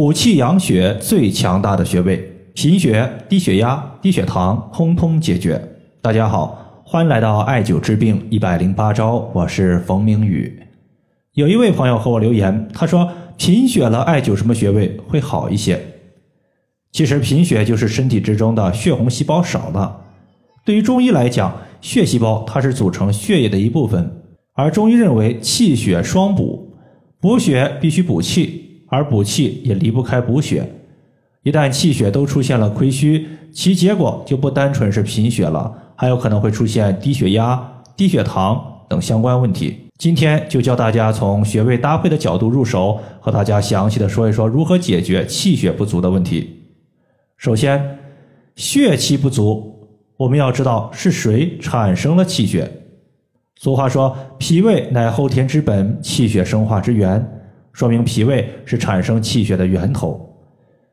补气养血最强大的穴位，贫血、低血压、低血糖，通通解决。大家好，欢迎来到艾灸治病一百零八招，我是冯明宇。有一位朋友和我留言，他说贫血了，艾灸什么穴位会好一些？其实贫血就是身体之中的血红细胞少了。对于中医来讲，血细胞它是组成血液的一部分，而中医认为气血双补，补血必须补气。而补气也离不开补血，一旦气血都出现了亏虚，其结果就不单纯是贫血了，还有可能会出现低血压、低血糖等相关问题。今天就教大家从穴位搭配的角度入手，和大家详细的说一说如何解决气血不足的问题。首先，血气不足，我们要知道是谁产生了气血。俗话说，脾胃乃后天之本，气血生化之源。说明脾胃是产生气血的源头，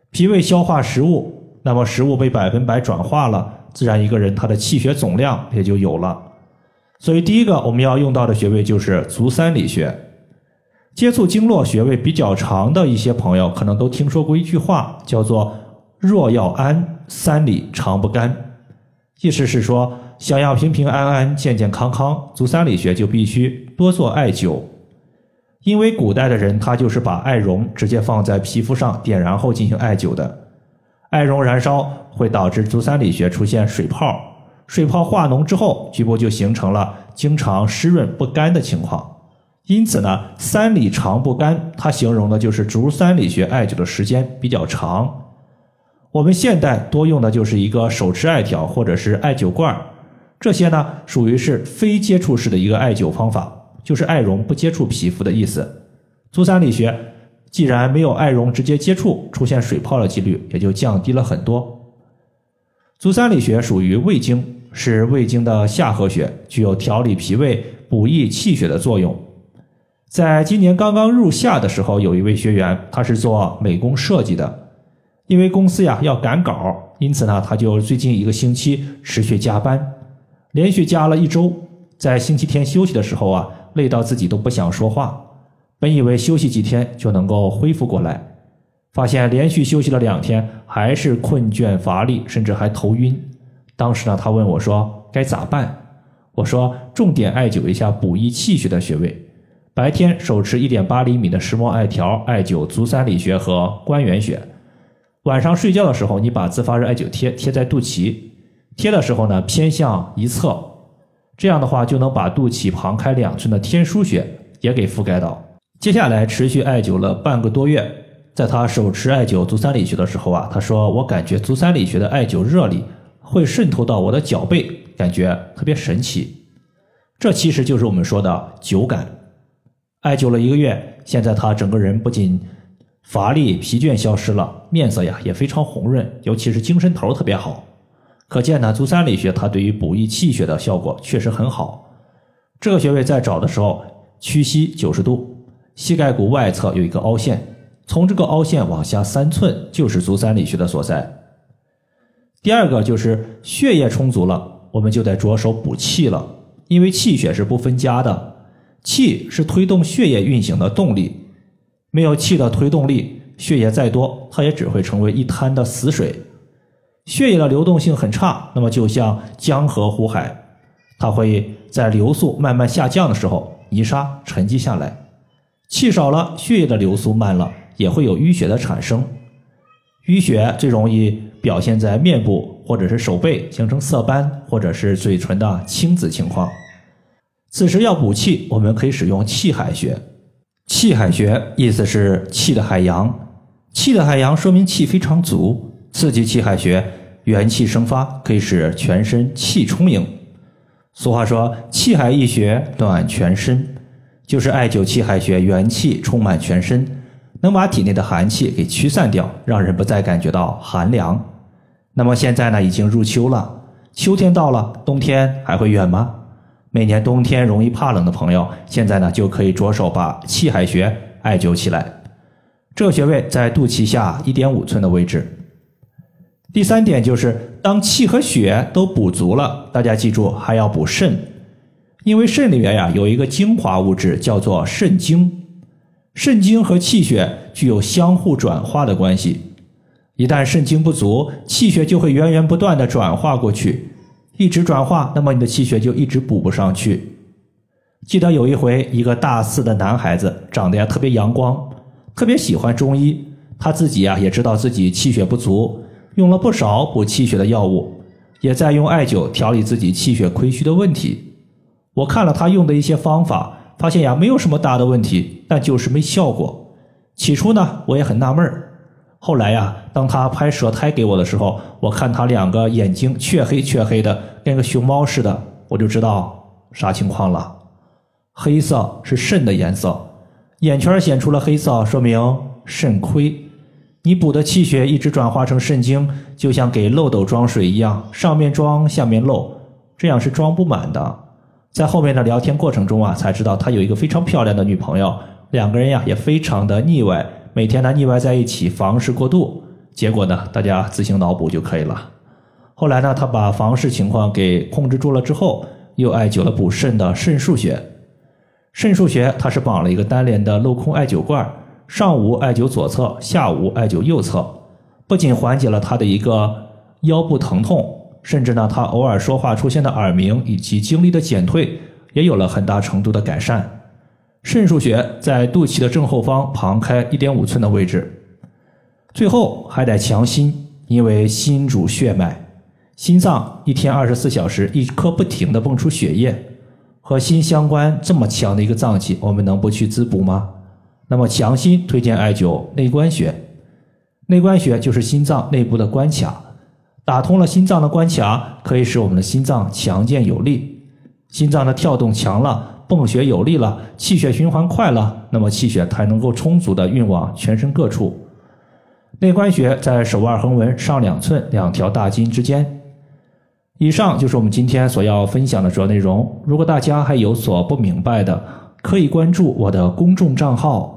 脾胃消化食物，那么食物被百分百转化了，自然一个人他的气血总量也就有了。所以第一个我们要用到的穴位就是足三里穴。接触经络穴位比较长的一些朋友，可能都听说过一句话，叫做“若要安，三里常不干”，意思是说，想要平平安安、健健康康，足三里穴就必须多做艾灸。因为古代的人他就是把艾绒直接放在皮肤上点燃后进行艾灸的，艾绒燃烧会导致足三里穴出现水泡，水泡化脓之后，局部就形成了经常湿润不干的情况。因此呢，三里长不干，它形容的就是足三里穴艾灸的时间比较长。我们现代多用的就是一个手持艾条或者是艾灸罐，这些呢属于是非接触式的一个艾灸方法。就是艾绒不接触皮肤的意思。足三里穴既然没有艾绒直接接触，出现水泡的几率也就降低了很多。足三里穴属于胃经，是胃经的下合穴，具有调理脾胃、补益气血的作用。在今年刚刚入夏的时候，有一位学员，他是做美工设计的，因为公司呀要赶稿，因此呢，他就最近一个星期持续加班，连续加了一周，在星期天休息的时候啊。累到自己都不想说话，本以为休息几天就能够恢复过来，发现连续休息了两天还是困倦乏力，甚至还头晕。当时呢，他问我说该咋办？我说重点艾灸一下补益气血的穴位，白天手持一点八厘米的石墨艾条艾灸足三里穴和关元穴，晚上睡觉的时候你把自发热艾灸贴贴在肚脐，贴的时候呢偏向一侧。这样的话就能把肚脐旁开两寸的天枢穴也给覆盖到。接下来持续艾灸了半个多月，在他手持艾灸足三里穴的时候啊，他说我感觉足三里穴的艾灸热力会渗透到我的脚背，感觉特别神奇。这其实就是我们说的灸感。艾灸了一个月，现在他整个人不仅乏力疲倦消失了，面色呀也非常红润，尤其是精神头特别好。可见呢，足三里穴它对于补益气血的效果确实很好。这个穴位在找的时候，屈膝九十度，膝盖骨外侧有一个凹陷，从这个凹陷往下三寸就是足三里穴的所在。第二个就是血液充足了，我们就得着手补气了，因为气血是不分家的，气是推动血液运行的动力，没有气的推动力，血液再多，它也只会成为一滩的死水。血液的流动性很差，那么就像江河湖海，它会在流速慢慢下降的时候，泥沙沉积下来，气少了，血液的流速慢了，也会有淤血的产生。淤血最容易表现在面部或者是手背，形成色斑或者是嘴唇的青紫情况。此时要补气，我们可以使用气海穴。气海穴意思是气的海洋，气的海洋说明气非常足。刺激气海穴，元气生发，可以使全身气充盈。俗话说“气海一穴暖全身”，就是艾灸气海穴，元气充满全身，能把体内的寒气给驱散掉，让人不再感觉到寒凉。那么现在呢，已经入秋了，秋天到了，冬天还会远吗？每年冬天容易怕冷的朋友，现在呢就可以着手把气海穴艾灸起来。这个穴位在肚脐下一点五寸的位置。第三点就是，当气和血都补足了，大家记住还要补肾，因为肾里面呀有一个精华物质叫做肾精，肾精和气血具有相互转化的关系，一旦肾精不足，气血就会源源不断的转化过去，一直转化，那么你的气血就一直补不上去。记得有一回，一个大四的男孩子，长得呀特别阳光，特别喜欢中医，他自己呀也知道自己气血不足，用了不少补气血的药物，也在用艾灸调理自己气血亏虚的问题。我看了他用的一些方法。发现呀，没有什么大的问题，但就是没效果。起初呢，我也很纳闷儿。后来呀，当他拍舌苔给我的时候，我看他两个眼睛黢黑黢黑的，跟个熊猫似的，我就知道啥情况了。黑色是肾的颜色，眼圈显出了黑色，说明肾亏。你补的气血一直转化成肾精，就像给漏斗装水一样，上面装，下面漏，这样是装不满的。在后面的聊天过程中啊，才知道他有一个非常漂亮的女朋友，两个人呀也非常的腻歪，每天呢腻歪在一起，房事过度。结果呢，大家自行脑补就可以了。后来呢，他把房事情况给控制住了之后，又艾灸了补肾的肾腧穴。肾腧穴它是绑了一个单联的镂空艾灸罐儿，上午艾灸左侧，下午艾灸右侧，不仅缓解了他的一个腰部疼痛。甚至呢，他偶尔说话出现的耳鸣以及精力的减退，也有了很大程度的改善。肾腧穴在肚脐的正后方旁开一点五寸的位置。最后还得强心，因为心主血脉，心脏一天二十四小时一刻不停的泵出血液，和心相关这么强的一个脏器，我们能不去滋补吗？那么强心推荐艾灸内关穴，内关穴就是心脏内部的关卡。打通了心脏的关卡，可以使我们的心脏强健有力。心脏的跳动强了，泵血有力了，气血循环快了，那么气血才能够充足的运往全身各处。内关穴在手腕横纹上两寸两条大筋之间。以上就是我们今天所要分享的主要内容。如果大家还有所不明白的，可以关注我的公众账号“